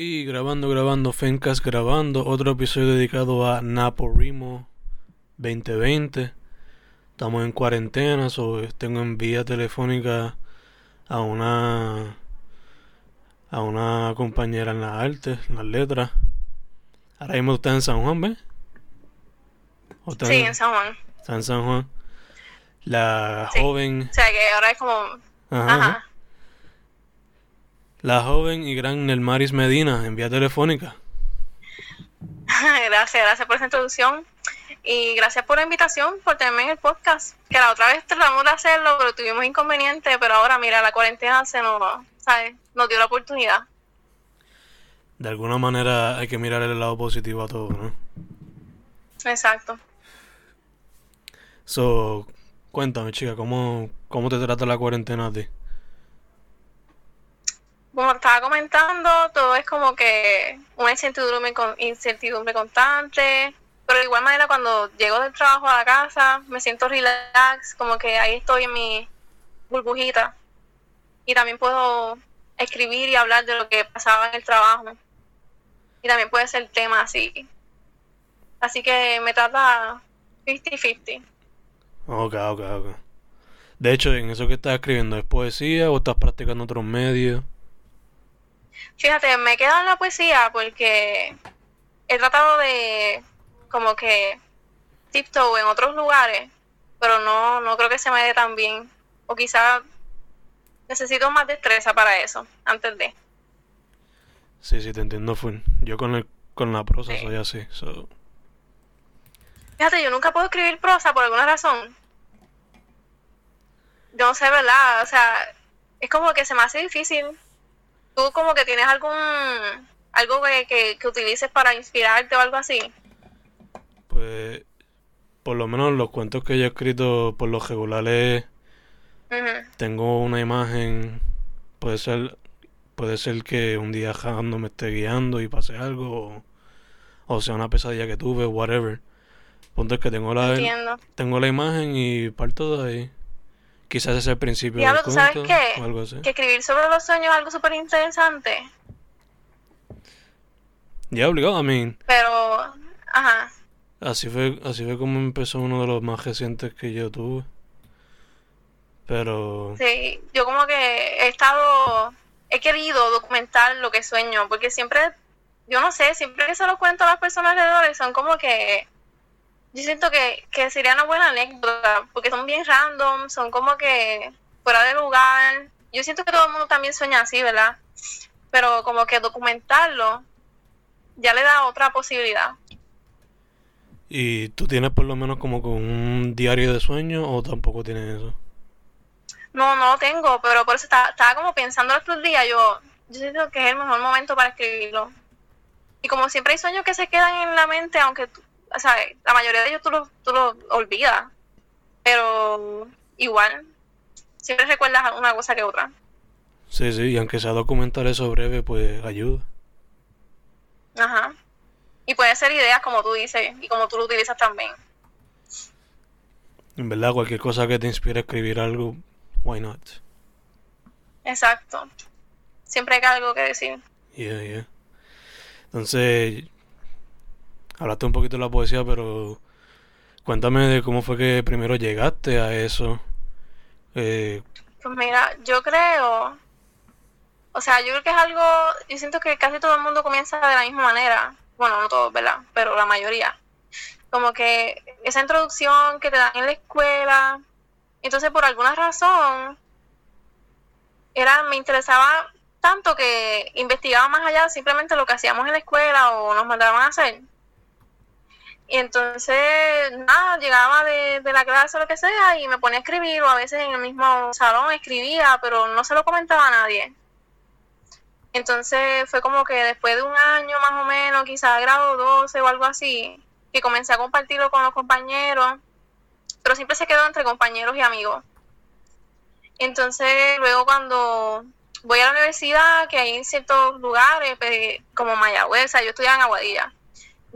Y grabando, grabando, Fencas grabando, otro episodio dedicado a Naporimo 2020. Estamos en cuarentena, so tengo en vía telefónica a una a una compañera en las artes, en las letras. Ahora mismo está en San Juan, ¿ves? sí, en San Juan. Está en San Juan. La joven. O sea que ahora es como. Ajá. La joven y gran Nelmaris Medina, en vía telefónica. gracias, gracias por esa introducción. Y gracias por la invitación, por tenerme en el podcast. Que la otra vez tratamos de hacerlo, pero tuvimos inconveniente. Pero ahora, mira, la cuarentena se nos, ¿sabes? nos dio la oportunidad. De alguna manera hay que mirar el lado positivo a todo, ¿no? Exacto. So, cuéntame, chica, ¿cómo, cómo te trata la cuarentena a ti? Como estaba comentando, todo es como que una incertidumbre, incertidumbre constante, pero de igual manera cuando llego del trabajo a la casa me siento relax, como que ahí estoy en mi burbujita y también puedo escribir y hablar de lo que pasaba en el trabajo y también puede ser tema así. Así que me trata 50-50. Ok, ok, ok. De hecho, en eso que estás escribiendo, ¿es poesía o estás practicando otros medios? Fíjate, me he quedado en la poesía porque he tratado de como que tiptoe en otros lugares, pero no, no creo que se me dé tan bien. O quizá necesito más destreza para eso, antes de. Sí, sí, te entiendo full. Yo con, el, con la prosa soy así. Fíjate, yo nunca puedo escribir prosa por alguna razón. Yo no sé, ¿verdad? O sea, es como que se me hace difícil ¿Tú como que tienes algún algo que, que, utilices para inspirarte o algo así? Pues por lo menos los cuentos que yo he escrito por los regulares tengo una imagen puede ser puede ser que un día Jando me esté guiando y pase algo o, sea una pesadilla que tuve whatever. Punto es que tengo la tengo la imagen y parto de ahí Quizás es el principio del ¿tú sabes qué? Que escribir sobre los sueños es algo súper interesante. Ya obligado, a mí. Pero, ajá. Así fue, así fue como empezó uno de los más recientes que yo tuve. Pero... Sí, yo como que he estado, he querido documentar lo que sueño, porque siempre, yo no sé, siempre que se lo cuento a las personas alrededor, son como que yo siento que, que sería una buena anécdota, porque son bien random, son como que fuera de lugar. Yo siento que todo el mundo también sueña así, ¿verdad? Pero como que documentarlo ya le da otra posibilidad. ¿Y tú tienes por lo menos como con un diario de sueño o tampoco tienes eso? No, no lo tengo, pero por eso estaba, estaba como pensando estos días, yo, yo siento que es el mejor momento para escribirlo. Y como siempre hay sueños que se quedan en la mente, aunque o sea, la mayoría de ellos tú lo, tú lo olvidas, pero igual, siempre recuerdas una cosa que otra. Sí, sí, y aunque sea documentar eso breve, pues ayuda. Ajá. Y puede ser ideas como tú dices y como tú lo utilizas también. En verdad, cualquier cosa que te inspire a escribir algo, why not? Exacto. Siempre hay algo que decir. Yeah, yeah. Entonces, hablaste un poquito de la poesía, pero cuéntame de cómo fue que primero llegaste a eso. Eh, pues mira, yo creo, o sea, yo creo que es algo, yo siento que casi todo el mundo comienza de la misma manera. Bueno, no todos, ¿verdad? Pero la mayoría. Como que esa introducción que te dan en la escuela. Entonces, por alguna razón, era, me interesaba tanto que investigaba más allá simplemente lo que hacíamos en la escuela o nos mandaban a hacer. Y entonces, nada, llegaba de, la clase o lo que sea y me ponía a escribir, o a veces en el mismo salón escribía, pero no se lo comentaba a nadie. Entonces fue como que después de un año más o menos, quizás grado 12 o algo así, que comencé a compartirlo con los compañeros, pero siempre se quedó entre compañeros y amigos. Entonces, luego cuando voy a la universidad, que hay en ciertos lugares, pues, como Mayagüez, o sea, yo estudiaba en Aguadilla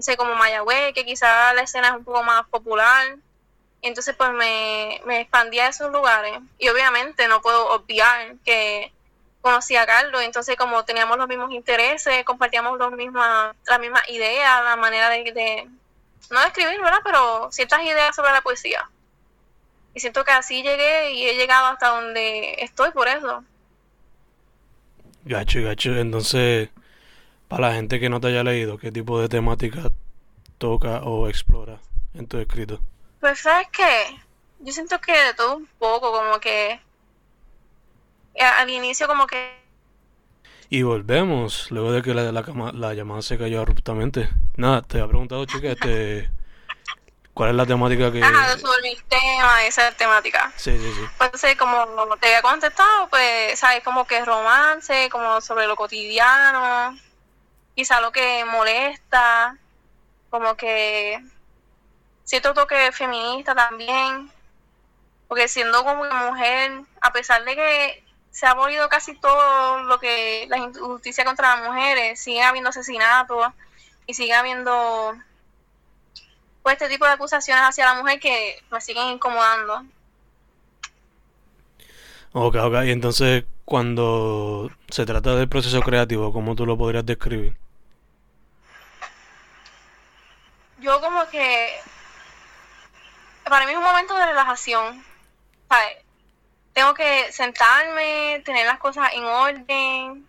sé, como Mayagüez, que quizás la escena es un poco más popular. Entonces, pues me, me expandí a esos lugares. Y obviamente no puedo obviar que conocí a Carlos, entonces como teníamos los mismos intereses, compartíamos los mismas, la misma idea, la manera de, de, no de escribir, ¿verdad? Pero ciertas ideas sobre la poesía. Y siento que así llegué y he llegado hasta donde estoy por eso. Gacho, gacho. Entonces, para la gente que no te haya leído, ¿qué tipo de temática toca o explora en tu escrito? Pues, ¿sabes qué? Yo siento que de todo un poco, como que eh, al inicio como que... Y volvemos, luego de que la, la, la llamada se cayó abruptamente. Nada, te había preguntado, chica, este... ¿Cuál es la temática que...? Ajá, sobre mis temas, esa temática. Sí, sí, sí. Pues como te había contestado, pues, ¿sabes? Como que romance, como sobre lo cotidiano, quizá lo que molesta, como que cierto toque feminista también, porque siendo como mujer, a pesar de que se ha abolido casi todo lo que la injusticia contra las mujeres, sigue habiendo asesinatos y sigue habiendo pues este tipo de acusaciones hacia la mujer que me siguen incomodando. Ok, ok, y entonces cuando se trata del proceso creativo, ¿cómo tú lo podrías describir? Yo como que para mí es un momento de relajación. ¿sabes? Tengo que sentarme, tener las cosas en orden.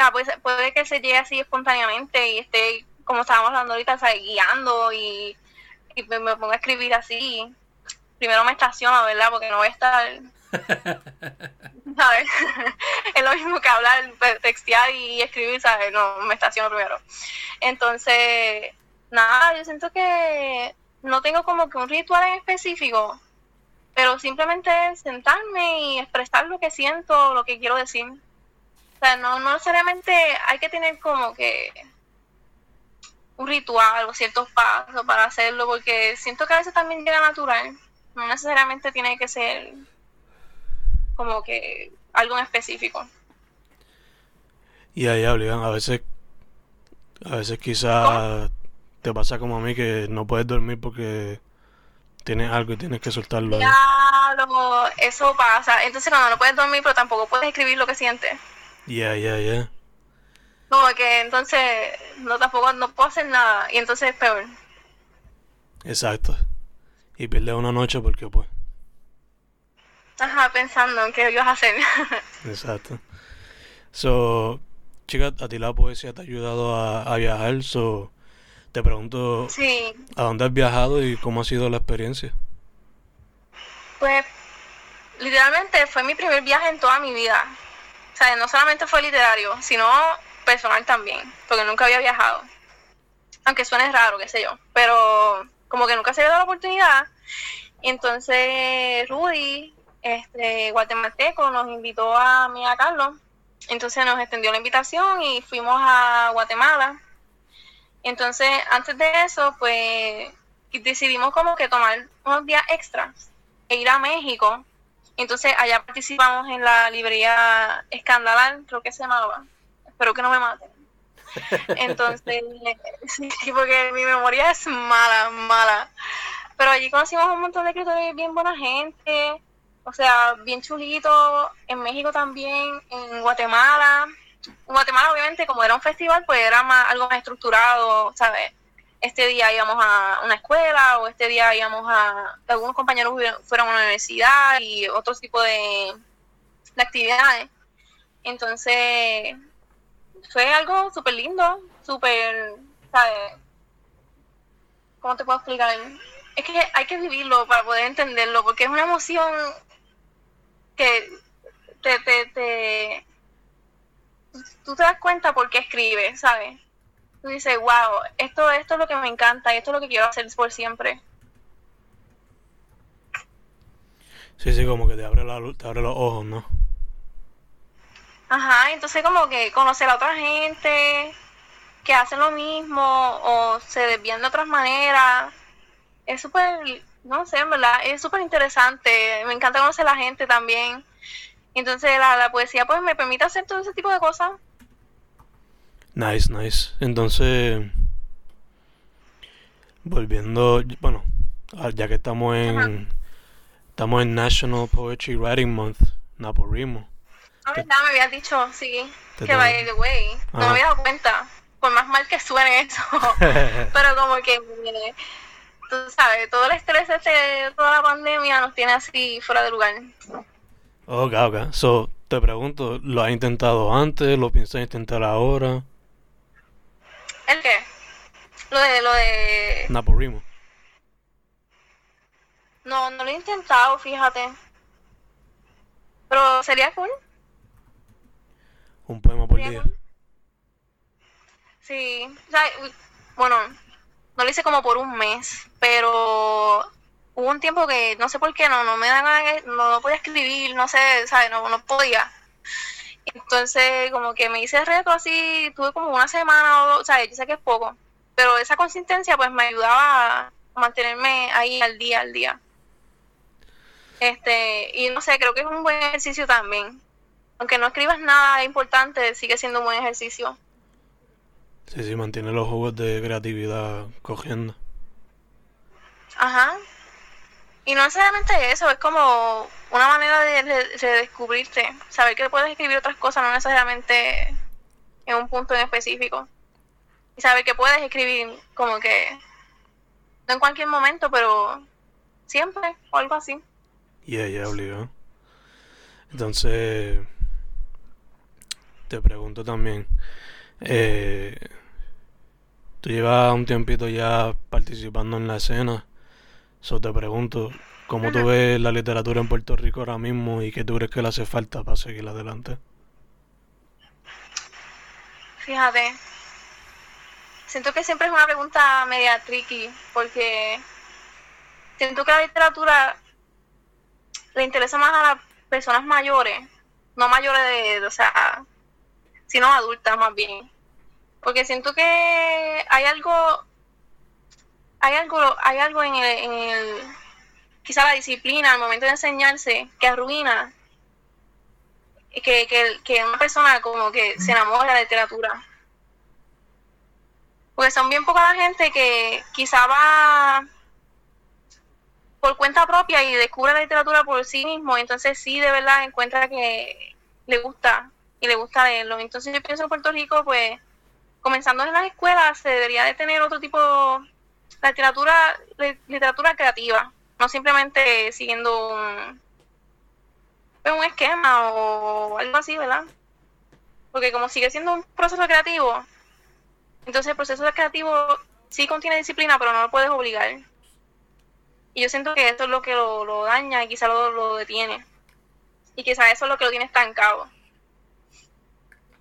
Ah, pues, puede que se llegue así espontáneamente y esté como estábamos hablando ahorita, ¿sabes? guiando y, me, pongo a escribir así. Primero me estaciono, ¿verdad? Porque no voy a estar... ¿Sabes? es lo mismo que hablar, textear y escribir, ¿sabes? No, me estaciono primero. Entonces, nada, yo siento que no tengo como que un ritual en específico, pero simplemente sentarme y expresar lo que siento, lo que quiero decir. O sea, no, no necesariamente hay que tener como que un ritual o ciertos pasos para hacerlo, porque siento que a veces también llega natural, no necesariamente tiene que ser como que algo en específico. Y ahí obligan, a veces, a veces quizás te pasa como a mí que no puedes dormir porque tienes algo y tienes que soltarlo. Claro, eso pasa. Entonces cuando no puedes dormir, pero tampoco puedes escribir lo que sientes. Ya, ya, ya. Como que entonces no tampoco no puedo hacer nada y entonces es peor. Exacto. Y pierdes una noche porque pues. Ajá, pensando en qué ibas a hacer. Exacto. So, chica, a ti la poesía te ha ayudado a, viajar, so te pregunto sí. ¿a dónde has viajado y cómo ha sido la experiencia? Pues literalmente fue mi primer viaje en toda mi vida. O sea, no solamente fue literario, sino personal también, porque nunca había viajado. Aunque suene raro, qué sé yo, pero como que nunca se había dado la oportunidad. Entonces Rudy, este guatemalteco, nos invitó a mí a Carlos. Entonces nos extendió la invitación y fuimos a Guatemala. Entonces, antes de eso, pues decidimos como que tomar unos días extras e ir a México. Entonces, allá participamos en la librería Escandalar, creo que se llamaba espero que no me maten. Entonces, sí, porque mi memoria es mala, mala. Pero allí conocimos un montón de escritores bien buena gente, o sea, bien chulito, en México también, en Guatemala. Guatemala, obviamente, como era un festival, pues era más, algo más estructurado, ¿sabes? Este día íbamos a una escuela o este día íbamos a... Algunos compañeros fueron a una universidad y otro tipo de, de actividades. Entonces, fue algo súper lindo, súper, ¿sabes? ¿Cómo te puedo explicar? Es que hay que vivirlo para poder entenderlo, porque es una emoción que te, te, te tú te das cuenta por qué escribes, ¿sabes? Tú dices, wow, esto, esto es lo que me encanta, esto es lo que quiero hacer por siempre. Sí, sí, como que te abre, la, te abre los ojos, ¿no? Ajá, entonces como que conocer a otra gente que hacen lo mismo o se desvían de otras maneras, es súper, no sé, en verdad, es súper interesante, me encanta conocer a la gente también. Entonces la, la poesía pues me permite hacer todo ese tipo de cosas. Nice, nice. Entonces, volviendo, bueno, ya que estamos en, estamos en National Poetry Writing Month, Naporismo. Ah, verdad, me habías dicho, sí, que by the way, no me había dado cuenta, por más mal que suene eso, pero como que, tú sabes, todo el estrés de toda la pandemia nos tiene así fuera de lugar. Ok, ok. So, te pregunto, ¿lo has intentado antes? ¿Lo piensas intentar ahora? ¿El qué? Lo de... Lo de... Naporimo. No, no lo he intentado, fíjate. Pero sería cool. Un poema por día. Sí, o sea, bueno, no lo hice como por un mes, pero hubo un tiempo que no sé por qué no, no me dan no, no podía escribir, no sé, ¿sabes? No, no podía. Entonces, como que me hice reto así, tuve como una semana o dos, o sea, yo sé que es poco, pero esa consistencia pues me ayudaba a mantenerme ahí al día, al día. Este, y no sé, creo que es un buen ejercicio también. Aunque no escribas nada importante, sigue siendo un buen ejercicio. Sí, sí, mantiene los juegos de creatividad cogiendo. Ajá. Y no necesariamente eso, es como una manera de, descubrirte, saber que puedes escribir otras cosas, no necesariamente en un punto en específico. Y saber que puedes escribir como que, no en cualquier momento, pero siempre, o algo así. Ya, ya, obligado. Entonces, te pregunto también, eh, tú llevas un tiempito ya participando en la escena, so te pregunto, ¿cómo tú ves la literatura en Puerto Rico ahora mismo y qué tú crees que le hace falta para seguir adelante? Fíjate, siento que siempre es una pregunta media tricky, porque siento que la literatura le interesa más a las personas mayores, no mayores de, o sea, sino adultas más bien. Porque siento que hay algo, hay algo, hay algo en el, en el quizá la disciplina al momento de enseñarse que arruina que, que, que una persona como que se enamora de la literatura. Porque son bien poca la gente que quizá va por cuenta propia y descubre la literatura por sí mismo, entonces sí de verdad encuentra que le gusta y le gusta leerlo. Entonces yo pienso en Puerto Rico, pues comenzando en las escuelas se debería de tener otro tipo de literatura, literatura creativa, no simplemente siguiendo un, un esquema o algo así, ¿verdad? Porque como sigue siendo un proceso creativo, entonces el proceso creativo sí contiene disciplina, pero no lo puedes obligar. Y yo siento que esto es lo que lo, daña y quizá lo, lo detiene. Y quizá eso es lo que lo tiene estancado.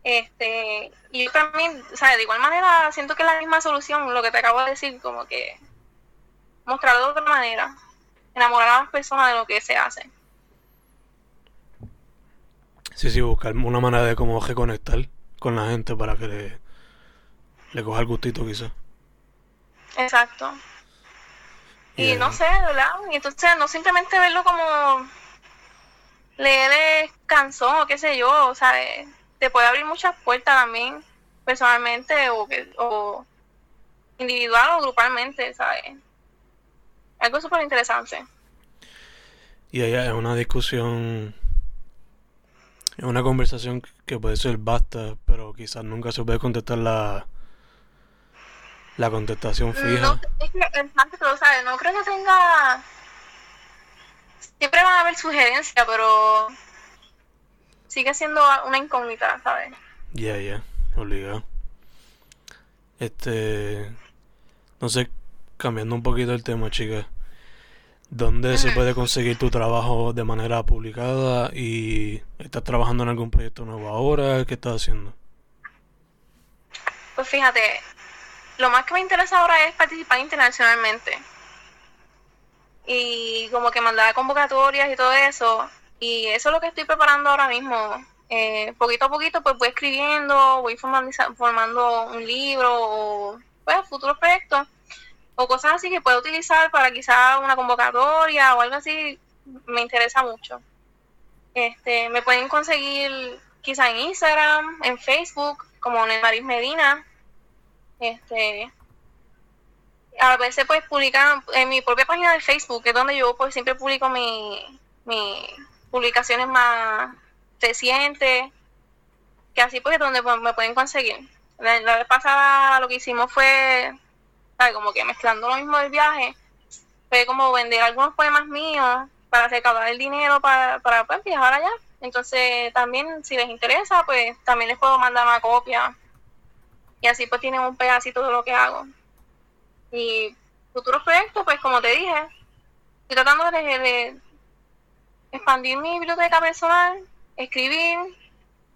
Este, y yo también, o sea, de igual manera, siento que es la misma solución, lo que te acabo de decir, como que mostrarlo de otra manera, enamorar a las personas de lo que se hace. Sí, sí, buscar una manera de cómo reconectar con la gente para que le, le coja el gustito quizás. Exacto. Y no sé, ¿verdad? Y entonces no simplemente verlo como leer canción o qué sé yo, o sea, te puede abrir muchas puertas también, personalmente o, o individual o grupalmente, ¿sabes? Algo súper interesante. Y allá es una discusión, es una conversación que puede ser vasta, pero quizás nunca se puede contestar la la contestación fija. No, es que, exacto, ¿sabes? No creo que tenga. Siempre van a haber sugerencias, pero sigue siendo una incógnita, ¿sabes? Ya, ya, obligado. Este. No sé, cambiando un poquito el tema, chicas. ¿Dónde se puede conseguir tu trabajo de manera publicada? ¿Y estás trabajando en algún proyecto nuevo ahora? ¿Qué estás haciendo? Pues fíjate, lo más que me interesa ahora es participar internacionalmente. Y como que mandar convocatorias y todo eso. Y eso es lo que estoy preparando ahora mismo. Eh, poquito a poquito pues voy escribiendo, voy formando, un libro o pues futuros proyectos o cosas así que puedo utilizar para quizá una convocatoria o algo así me interesa mucho. Este, me pueden conseguir quizá en Instagram, en Facebook, como Nemaris Medina, este, a veces pues publican en mi propia página de Facebook, que es donde yo pues siempre publico mi, mis publicaciones más se siente, que así pues es donde me pueden conseguir. La, vez pasada lo que hicimos fue, como que mezclando lo mismo del viaje, fue como vender algunos poemas míos para recaudar el dinero para, para pues, viajar allá. Entonces también si les interesa, pues también les puedo mandar una copia. Y así pues tienen un pedacito de lo que hago. Y futuros proyectos, pues como te dije, estoy tratando de expandir mi biblioteca personal, escribir,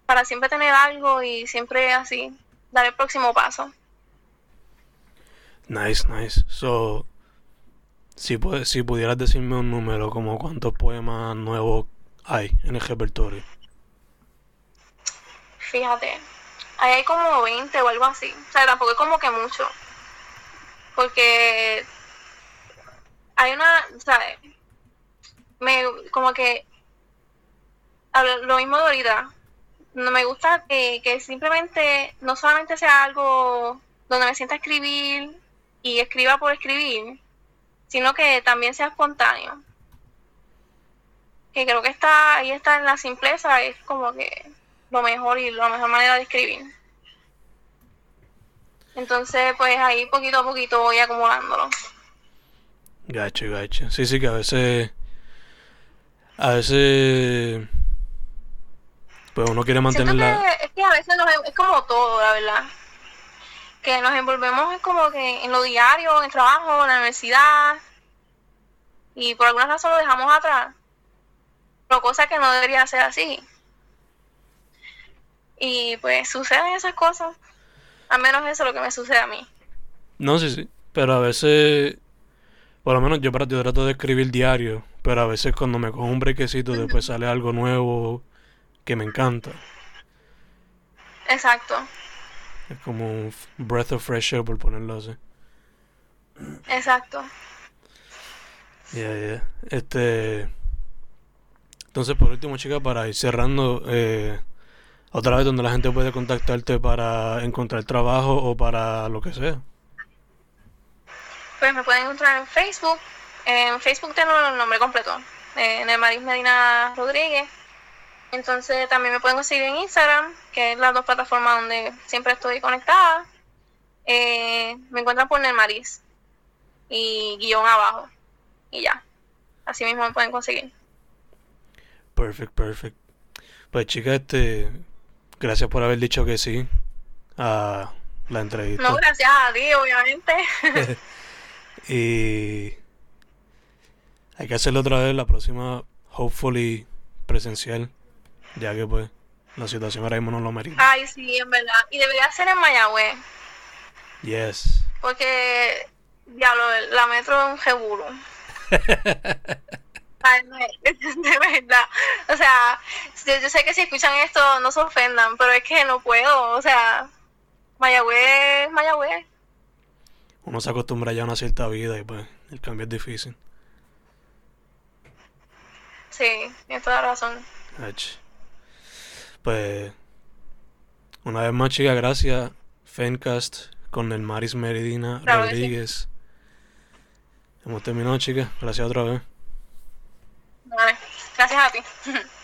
para siempre tener algo y siempre así dar el próximo paso. Nice, nice. So, si, si pudieras decirme un número, como cuántos poemas nuevos hay en el repertorio. Fíjate, ahí hay como 20 o algo así. O sea, tampoco es como que mucho. Porque hay una, ¿sabes? Me, como que, lo mismo de ahorita, no me gusta que, que simplemente no solamente sea algo donde me sienta escribir y escriba por escribir, sino que también sea espontáneo. Que creo que está ahí está en la simpleza, es como que lo mejor y la mejor manera de escribir. Entonces, pues ahí poquito a poquito voy acumulándolo. Gacho, gacho. Sí, sí, que a veces. A veces pues uno quiere mantenerla. es que a veces es como todo, la verdad. Que nos envolvemos es como que en lo diario, en el trabajo, en la universidad. Y por alguna razón lo dejamos atrás. Pero cosa que no debería ser así. Y pues suceden esas cosas. Al menos eso es lo que me sucede a mí. No, sí, sí. Pero a veces, por lo menos yo, yo trato de escribir diario. Pero a veces cuando me cojo un brequecito, después sale algo nuevo que me encanta. Exacto. Es como un breath of fresh air, por ponerlo así. Exacto. Yeah, yeah. Este. Entonces, por último, chica, para ir cerrando, eh, otra vez donde la gente puede contactarte para encontrar trabajo o para lo que sea. Pues me pueden encontrar en Facebook. En Facebook tengo el nombre completo. En el Maris Medina Rodríguez. Entonces también me pueden conseguir en Instagram, que es las dos plataformas donde siempre estoy conectada. Eh, me encuentran por Nelmaris y guion abajo. Y ya. Así mismo me pueden conseguir. Perfect, perfect. Pues chica, este, gracias por haber dicho que sí a la entrevista. No, gracias a ti, obviamente. y hay que hacerlo otra vez la próxima, hopefully presencial ya que pues la situación ahora mismo no lo merita. Ay, sí, en verdad. Y debería ser en Mayagüez. Yes. Porque, diablo, la metro es un seguro. Ay, no, de verdad. O sea, yo, sé que si escuchan esto no se ofendan, pero es que no puedo. O sea, Mayagüez, Mayagüez. Uno se acostumbra ya a una cierta vida y pues el cambio es difícil. Sí, tienes toda razón. Pues, una vez más, chica, gracias. Fencast con el Maris Meridina Rodríguez. Hemos terminado, chica. Gracias otra vez. Vale, gracias a ti.